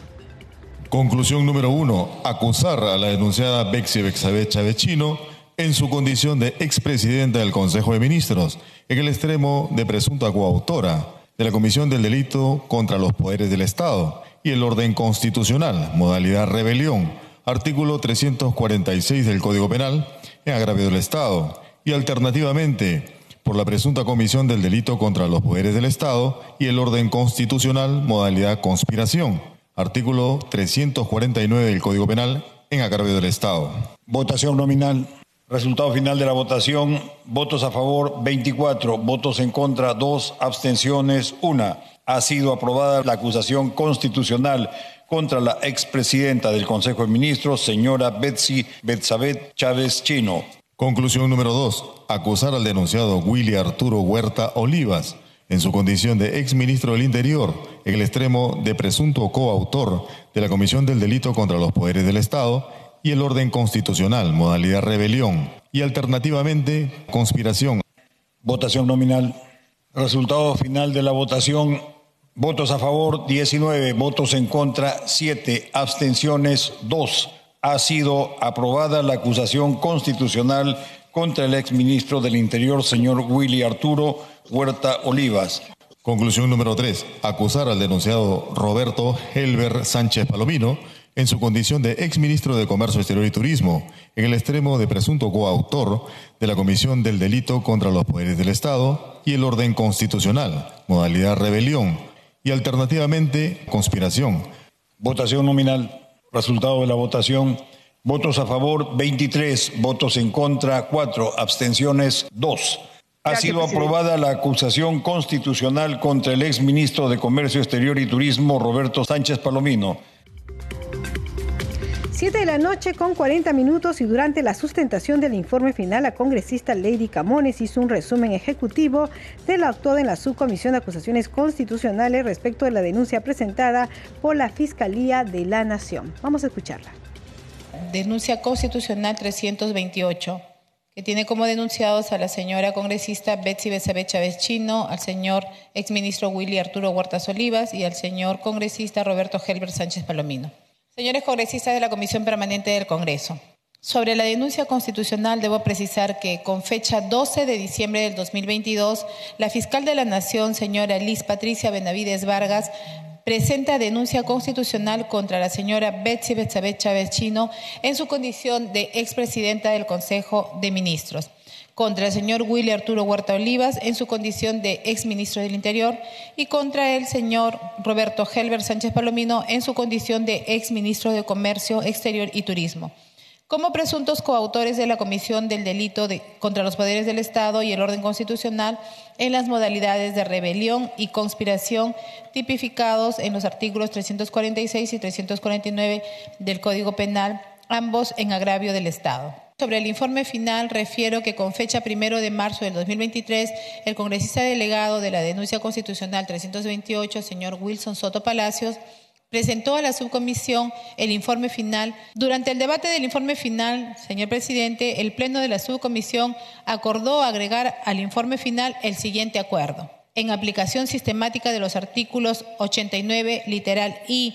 Conclusión número uno. Acusar a la denunciada Bexi Bexabet Chavechino en su condición de expresidenta del Consejo de Ministros, en el extremo de presunta coautora de la Comisión del Delito contra los Poderes del Estado y el orden constitucional, modalidad rebelión, artículo 346 del Código Penal, en agravio del Estado, y alternativamente por la presunta comisión del delito contra los poderes del Estado y el orden constitucional, modalidad conspiración, artículo 349 del Código Penal, en agravio del Estado. Votación nominal. Resultado final de la votación, votos a favor 24, votos en contra 2, abstenciones 1. Ha sido aprobada la acusación constitucional contra la expresidenta del Consejo de Ministros, señora Betsy Betsabet Chávez Chino. Conclusión número 2. Acusar al denunciado Willy Arturo Huerta Olivas en su condición de ex ministro del Interior, en el extremo de presunto coautor de la comisión del delito contra los poderes del Estado y el orden constitucional, modalidad rebelión, y alternativamente conspiración. Votación nominal. Resultado final de la votación. Votos a favor 19, votos en contra 7, abstenciones 2. Ha sido aprobada la acusación constitucional contra el exministro del Interior, señor Willy Arturo Huerta Olivas. Conclusión número 3. Acusar al denunciado Roberto Helber Sánchez Palomino en su condición de exministro de Comercio Exterior y Turismo, en el extremo de presunto coautor de la comisión del delito contra los poderes del Estado y el orden constitucional, modalidad rebelión, y alternativamente conspiración. Votación nominal. Resultado de la votación. Votos a favor 23, votos en contra 4, abstenciones 2. Ha sido aprobada la acusación constitucional contra el exministro de Comercio Exterior y Turismo Roberto Sánchez Palomino 7 de la noche con 40 minutos y durante la sustentación del informe final, la congresista Lady Camones hizo un resumen ejecutivo de lo actuado en la subcomisión de acusaciones constitucionales respecto de la denuncia presentada por la Fiscalía de la Nación. Vamos a escucharla. Denuncia constitucional 328 que tiene como denunciados a la señora congresista Betsy Besabé Chávez Chino, al señor exministro Willy Arturo Huertas Olivas y al señor congresista Roberto Helber Sánchez Palomino. Señores congresistas de la Comisión Permanente del Congreso, sobre la denuncia constitucional debo precisar que con fecha 12 de diciembre del 2022, la fiscal de la Nación, señora Liz Patricia Benavides Vargas, presenta denuncia constitucional contra la señora Betsy Betsabé Chávez Chino en su condición de expresidenta del Consejo de Ministros contra el señor Willy Arturo Huerta Olivas en su condición de exministro del Interior y contra el señor Roberto Helber Sánchez Palomino en su condición de exministro de Comercio Exterior y Turismo. Como presuntos coautores de la comisión del delito contra los poderes del Estado y el orden constitucional en las modalidades de rebelión y conspiración tipificados en los artículos 346 y 349 del Código Penal, ambos en agravio del Estado. Sobre el informe final, refiero que con fecha primero de marzo del 2023, el congresista delegado de la denuncia constitucional 328, señor Wilson Soto Palacios, presentó a la subcomisión el informe final. Durante el debate del informe final, señor presidente, el Pleno de la subcomisión acordó agregar al informe final el siguiente acuerdo. En aplicación sistemática de los artículos 89, literal I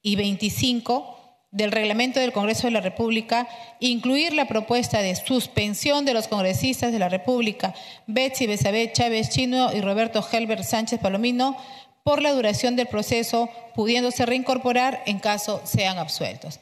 y 25, del reglamento del Congreso de la República, incluir la propuesta de suspensión de los congresistas de la República, Betsy Besabé Chávez Chino y Roberto Helber Sánchez Palomino, por la duración del proceso, pudiéndose reincorporar en caso sean absueltos.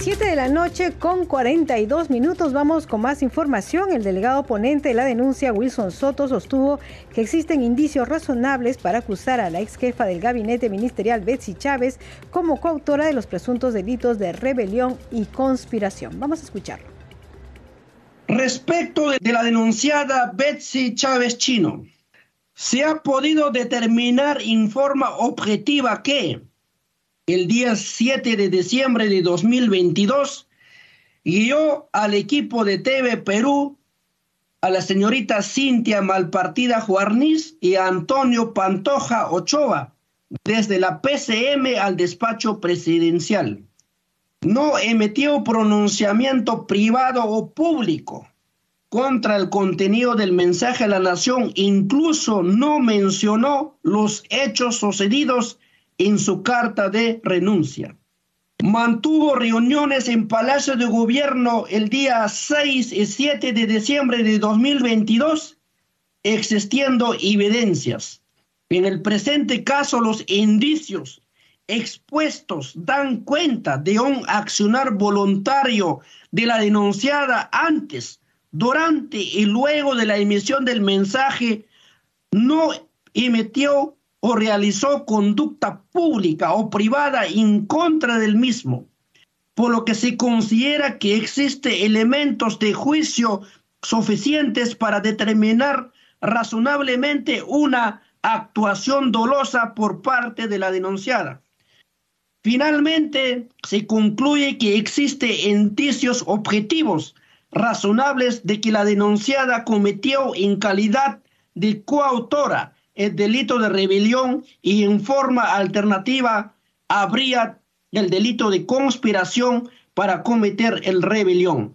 7 de la noche con 42 minutos vamos con más información. El delegado ponente de la denuncia, Wilson Soto, sostuvo que existen indicios razonables para acusar a la ex jefa del gabinete ministerial, Betsy Chávez, como coautora de los presuntos delitos de rebelión y conspiración. Vamos a escucharlo. Respecto de la denunciada Betsy Chávez Chino, se ha podido determinar en forma objetiva que el día 7 de diciembre de 2022, guió al equipo de TV Perú a la señorita Cintia Malpartida Juarniz y a Antonio Pantoja Ochoa desde la PCM al despacho presidencial. No emitió pronunciamiento privado o público contra el contenido del mensaje a la nación, incluso no mencionó los hechos sucedidos en su carta de renuncia. Mantuvo reuniones en Palacio de Gobierno el día 6 y 7 de diciembre de 2022, existiendo evidencias. En el presente caso, los indicios expuestos dan cuenta de un accionar voluntario de la denunciada antes, durante y luego de la emisión del mensaje, no emitió o realizó conducta pública o privada en contra del mismo, por lo que se considera que existe elementos de juicio suficientes para determinar razonablemente una actuación dolosa por parte de la denunciada. Finalmente, se concluye que existe indicios objetivos razonables de que la denunciada cometió en calidad de coautora el delito de rebelión y en forma alternativa habría el delito de conspiración para cometer el rebelión.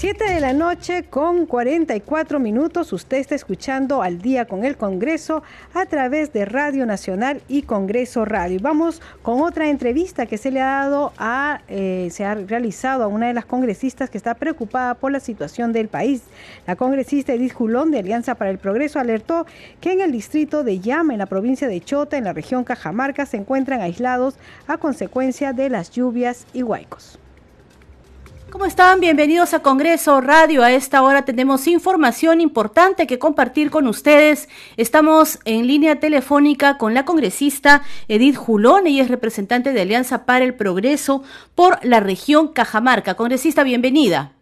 7 de la noche con 44 minutos. Usted está escuchando al día con el Congreso a través de Radio Nacional y Congreso Radio. vamos con otra entrevista que se le ha dado a, eh, se ha realizado a una de las congresistas que está preocupada por la situación del país. La congresista Edith Julón de Alianza para el Progreso alertó que en el distrito de Llama, en la provincia de Chota, en la región Cajamarca, se encuentran aislados a consecuencia de las lluvias y huaicos. ¿Cómo están? Bienvenidos a Congreso Radio. A esta hora tenemos información importante que compartir con ustedes. Estamos en línea telefónica con la congresista Edith Julón. Ella es representante de Alianza para el Progreso por la región Cajamarca. Congresista, bienvenida.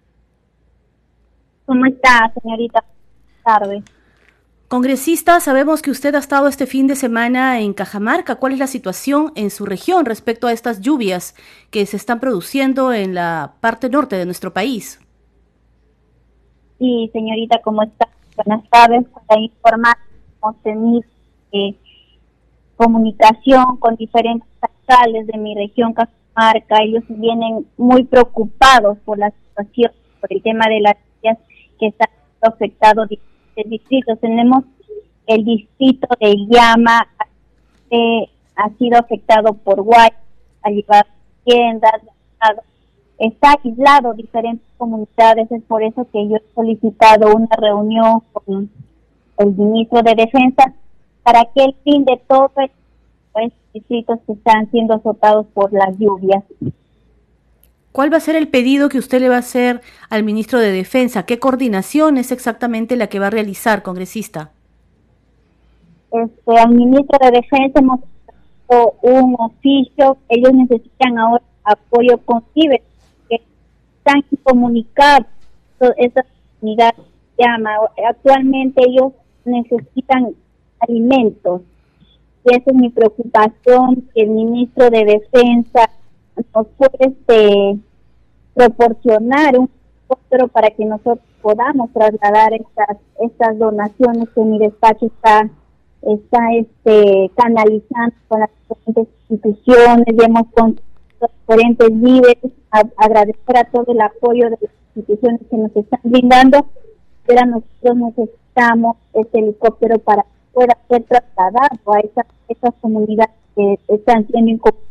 ¿Cómo está, señorita? Tarde. Congresista, sabemos que usted ha estado este fin de semana en Cajamarca. ¿Cuál es la situación en su región respecto a estas lluvias que se están produciendo en la parte norte de nuestro país? Sí, señorita, ¿cómo está? Buenas tardes. Para informar, hemos tenido eh, comunicación con diferentes alcaldes de mi región Cajamarca. Ellos vienen muy preocupados por la situación, por el tema de las lluvias que están afectando distritos. Tenemos el distrito de Llama, que ha sido afectado por Guay, ha llevar tiendas, está aislado diferentes comunidades, es por eso que yo he solicitado una reunión con el ministro de Defensa para que el fin de todos los distritos que están siendo azotados por las lluvias. ¿Cuál va a ser el pedido que usted le va a hacer al ministro de Defensa? ¿Qué coordinación es exactamente la que va a realizar, congresista? Este, al ministro de Defensa hemos hecho un oficio. Ellos necesitan ahora apoyo con ciber, que están comunicados esa unidad llama. Actualmente ellos necesitan alimentos. Y esa es mi preocupación, que el ministro de Defensa nos puede este, proporcionar un helicóptero para que nosotros podamos trasladar estas estas donaciones que mi despacho está está este canalizando con las diferentes instituciones. Y hemos con los diferentes líderes. Agradecer a todo el apoyo de las instituciones que nos están brindando. Pero nosotros necesitamos este helicóptero para que pueda ser trasladado a esas, esas comunidades que están siendo incomunicadas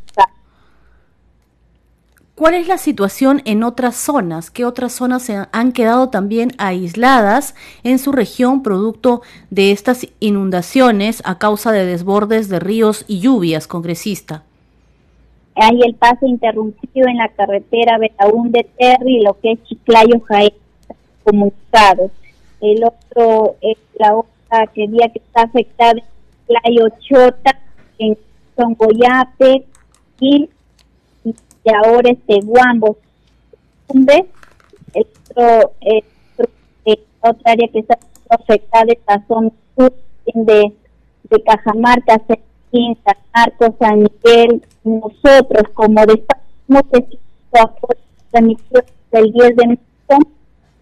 ¿Cuál es la situación en otras zonas? ¿Qué otras zonas se han quedado también aisladas en su región producto de estas inundaciones a causa de desbordes de ríos y lluvias, congresista? Hay el paso interrumpido en la carretera Betaún de Terry, lo que es Chiclayo Jaén, comunicados. El otro es la otra que día que está afectada Chiclayo Chota, en Songoyape y y ahora este Guambo el otro, eh, otra área que está afectada es la zona de, de Cajamarca, San Marcos, San Miguel, nosotros como de hemos del 10 de marzo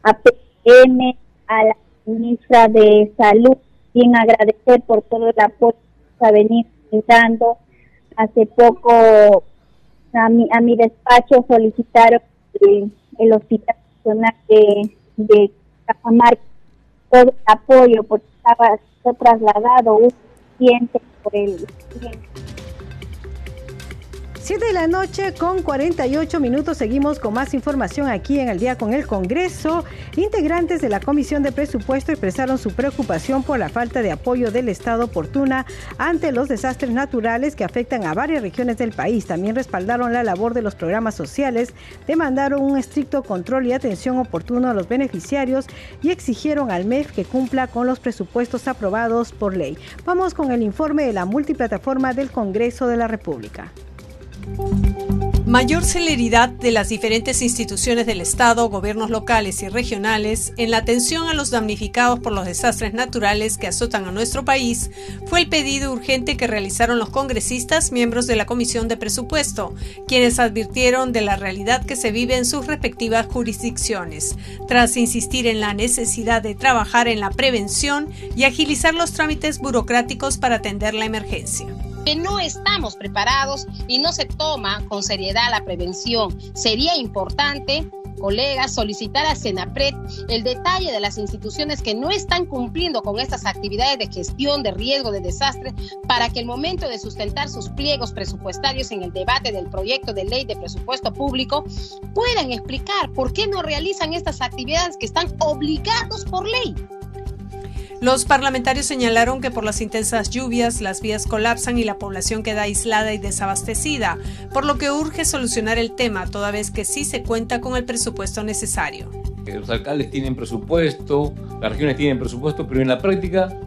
a PM, a la ministra de Salud, sin agradecer por todo el apoyo que ha venido dando. Hace poco a mi, a mi despacho solicitaron el Hospital Nacional de, de Cajamarca todo el apoyo porque estaba trasladado un paciente por el 7 de la noche con 48 minutos. Seguimos con más información aquí en el día con el Congreso. Integrantes de la Comisión de Presupuesto expresaron su preocupación por la falta de apoyo del Estado oportuna ante los desastres naturales que afectan a varias regiones del país. También respaldaron la labor de los programas sociales, demandaron un estricto control y atención oportuno a los beneficiarios y exigieron al MEF que cumpla con los presupuestos aprobados por ley. Vamos con el informe de la multiplataforma del Congreso de la República. Mayor celeridad de las diferentes instituciones del Estado, gobiernos locales y regionales en la atención a los damnificados por los desastres naturales que azotan a nuestro país fue el pedido urgente que realizaron los congresistas miembros de la Comisión de Presupuesto, quienes advirtieron de la realidad que se vive en sus respectivas jurisdicciones, tras insistir en la necesidad de trabajar en la prevención y agilizar los trámites burocráticos para atender la emergencia que no estamos preparados y no se toma con seriedad la prevención. Sería importante colegas, solicitar a Senapred el detalle de las instituciones que no están cumpliendo con estas actividades de gestión de riesgo de desastre para que el momento de sustentar sus pliegos presupuestarios en el debate del proyecto de ley de presupuesto público puedan explicar por qué no realizan estas actividades que están obligados por ley. Los parlamentarios señalaron que por las intensas lluvias las vías colapsan y la población queda aislada y desabastecida, por lo que urge solucionar el tema toda vez que sí se cuenta con el presupuesto necesario. Los alcaldes tienen presupuesto, las regiones tienen presupuesto, pero en la práctica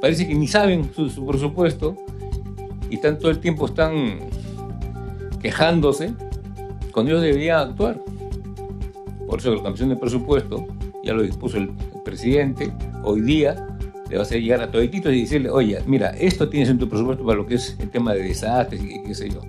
parece que ni saben su, presupuesto y están todo el tiempo están quejándose cuando ellos deberían actuar. Por eso la Comisión de Presupuesto, ya lo dispuso el presidente, hoy día le va a llegar a todititos y decirle, oye, mira, esto tienes en tu presupuesto para lo que es el tema de desastres y qué sé yo.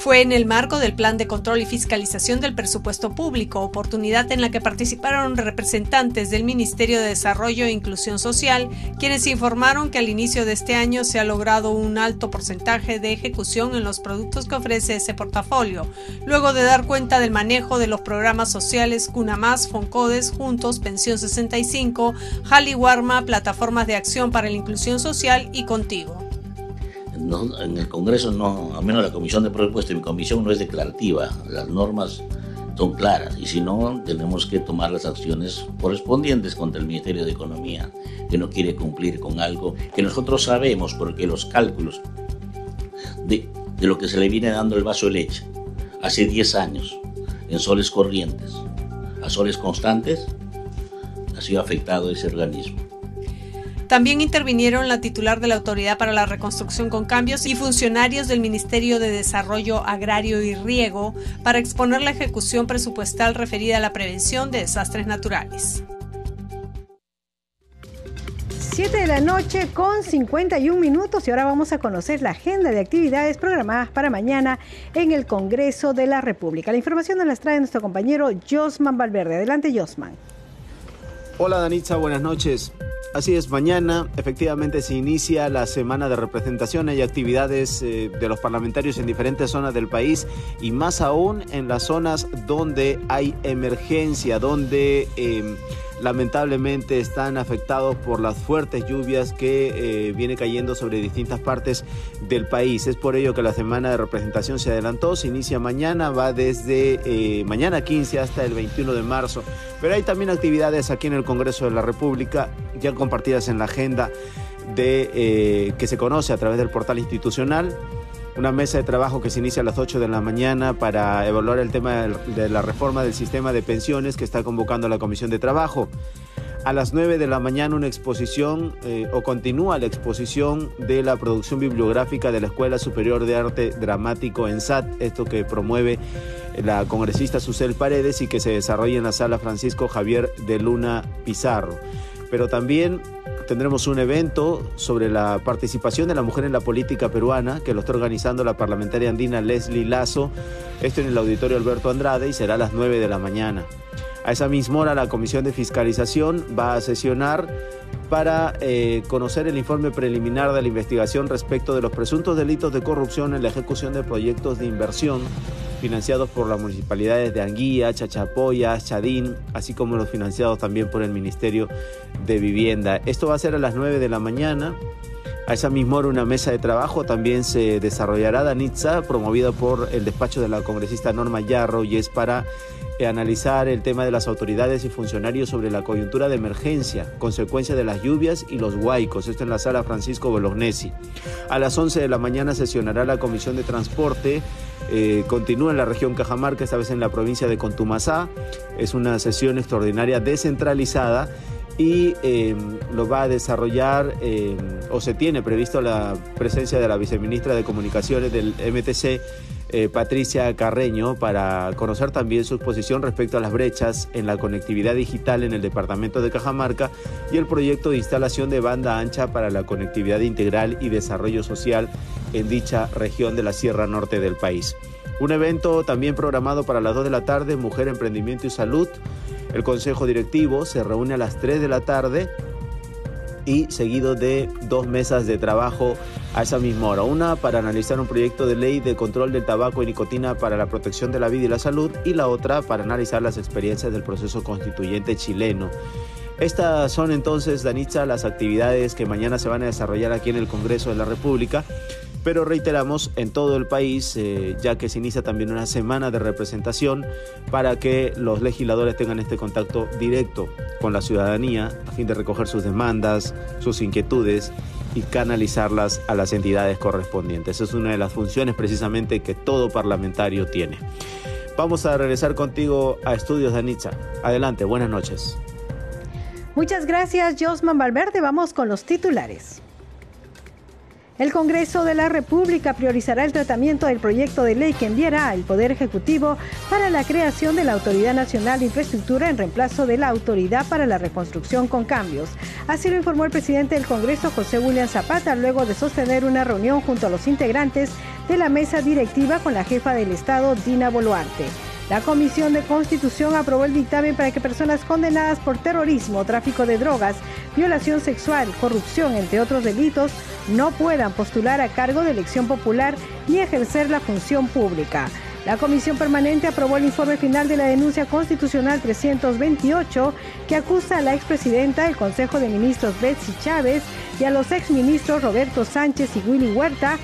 Fue en el marco del Plan de Control y Fiscalización del Presupuesto Público, oportunidad en la que participaron representantes del Ministerio de Desarrollo e Inclusión Social, quienes informaron que al inicio de este año se ha logrado un alto porcentaje de ejecución en los productos que ofrece ese portafolio, luego de dar cuenta del manejo de los programas sociales Cuna Más, Foncodes, Juntos, Pensión 65, Jali Warma, Plataformas de Acción para la Inclusión Social y Contigo en el Congreso, no, al menos la Comisión de Presupuesto y mi comisión no es declarativa. Las normas son claras y si no, tenemos que tomar las acciones correspondientes contra el Ministerio de Economía, que no quiere cumplir con algo que nosotros sabemos porque los cálculos de, de lo que se le viene dando el vaso de leche hace 10 años en soles corrientes a soles constantes, ha sido afectado ese organismo. También intervinieron la titular de la Autoridad para la Reconstrucción con Cambios y funcionarios del Ministerio de Desarrollo Agrario y Riego para exponer la ejecución presupuestal referida a la prevención de desastres naturales. 7 de la noche con 51 minutos y ahora vamos a conocer la agenda de actividades programadas para mañana en el Congreso de la República. La información nos la trae nuestro compañero Josman Valverde. Adelante, Josman. Hola, Danitza, buenas noches. Así es, mañana efectivamente se inicia la semana de representación. Hay actividades eh, de los parlamentarios en diferentes zonas del país y más aún en las zonas donde hay emergencia, donde... Em, lamentablemente están afectados por las fuertes lluvias que eh, viene cayendo sobre distintas partes del país. Es por ello que la semana de representación se adelantó, se inicia mañana, va desde eh, mañana 15 hasta el 21 de marzo. Pero hay también actividades aquí en el Congreso de la República, ya compartidas en la agenda de, eh, que se conoce a través del portal institucional una mesa de trabajo que se inicia a las 8 de la mañana para evaluar el tema de la reforma del sistema de pensiones que está convocando la Comisión de Trabajo. A las 9 de la mañana una exposición eh, o continúa la exposición de la producción bibliográfica de la Escuela Superior de Arte Dramático en SAT, esto que promueve la congresista Susel Paredes y que se desarrolla en la sala Francisco Javier de Luna Pizarro. Pero también tendremos un evento sobre la participación de la mujer en la política peruana que lo está organizando la parlamentaria andina Leslie Lazo. Esto en el auditorio Alberto Andrade y será a las 9 de la mañana. A esa misma hora la Comisión de Fiscalización va a sesionar para eh, conocer el informe preliminar de la investigación respecto de los presuntos delitos de corrupción en la ejecución de proyectos de inversión financiados por las municipalidades de Anguía, Chachapoya, Chadín, así como los financiados también por el Ministerio de Vivienda. Esto va a ser a las 9 de la mañana. A esa misma hora una mesa de trabajo también se desarrollará, Danitza, promovida por el despacho de la congresista Norma Yarro y es para eh, analizar el tema de las autoridades y funcionarios sobre la coyuntura de emergencia, consecuencia de las lluvias y los huaicos. Esto en la sala Francisco Bolognesi. A las 11 de la mañana sesionará la Comisión de Transporte. Eh, continúa en la región Cajamarca, esta vez en la provincia de Contumasá. Es una sesión extraordinaria descentralizada y eh, lo va a desarrollar o se tiene previsto la presencia de la viceministra de Comunicaciones del MTC, eh, Patricia Carreño para conocer también su posición respecto a las brechas en la conectividad digital en el departamento de Cajamarca y el proyecto de instalación de banda ancha para la conectividad integral y desarrollo social en dicha región de la Sierra Norte del país. Un evento también programado para las 2 de la tarde, Mujer, Emprendimiento y Salud. El Consejo Directivo se reúne a las 3 de la tarde y seguido de dos mesas de trabajo a esa misma hora. Una para analizar un proyecto de ley de control del tabaco y nicotina para la protección de la vida y la salud y la otra para analizar las experiencias del proceso constituyente chileno. Estas son entonces, Danitza, las actividades que mañana se van a desarrollar aquí en el Congreso de la República pero reiteramos en todo el país, eh, ya que se inicia también una semana de representación para que los legisladores tengan este contacto directo con la ciudadanía a fin de recoger sus demandas, sus inquietudes y canalizarlas a las entidades correspondientes. Es una de las funciones precisamente que todo parlamentario tiene. Vamos a regresar contigo a Estudios de Anitza. Adelante, buenas noches. Muchas gracias, Josman Valverde. Vamos con los titulares. El Congreso de la República priorizará el tratamiento del proyecto de ley que enviará al Poder Ejecutivo para la creación de la Autoridad Nacional de Infraestructura en reemplazo de la Autoridad para la Reconstrucción con Cambios. Así lo informó el presidente del Congreso, José William Zapata, luego de sostener una reunión junto a los integrantes de la mesa directiva con la jefa del Estado, Dina Boluarte. La Comisión de Constitución aprobó el dictamen para que personas condenadas por terrorismo, tráfico de drogas, violación sexual, corrupción, entre otros delitos, no puedan postular a cargo de elección popular ni ejercer la función pública. La Comisión Permanente aprobó el informe final de la denuncia constitucional 328 que acusa a la expresidenta del Consejo de Ministros Betsy Chávez y a los exministros Roberto Sánchez y Willy Huerta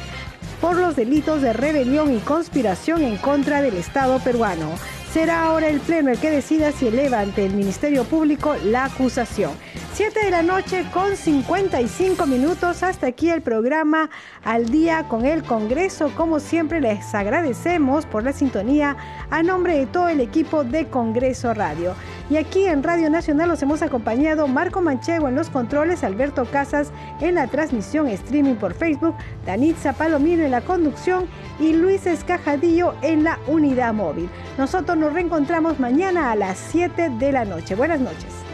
por los delitos de rebelión y conspiración en contra del Estado peruano. Será ahora el Pleno el que decida si eleva ante el Ministerio Público la acusación. 7 de la noche con 55 minutos. Hasta aquí el programa Al Día con el Congreso. Como siempre les agradecemos por la sintonía a nombre de todo el equipo de Congreso Radio. Y aquí en Radio Nacional los hemos acompañado Marco Manchego en los controles, Alberto Casas en la transmisión streaming por Facebook, Danitza Palomino en la conducción y Luis Escajadillo en la unidad móvil. Nosotros nos reencontramos mañana a las 7 de la noche. Buenas noches.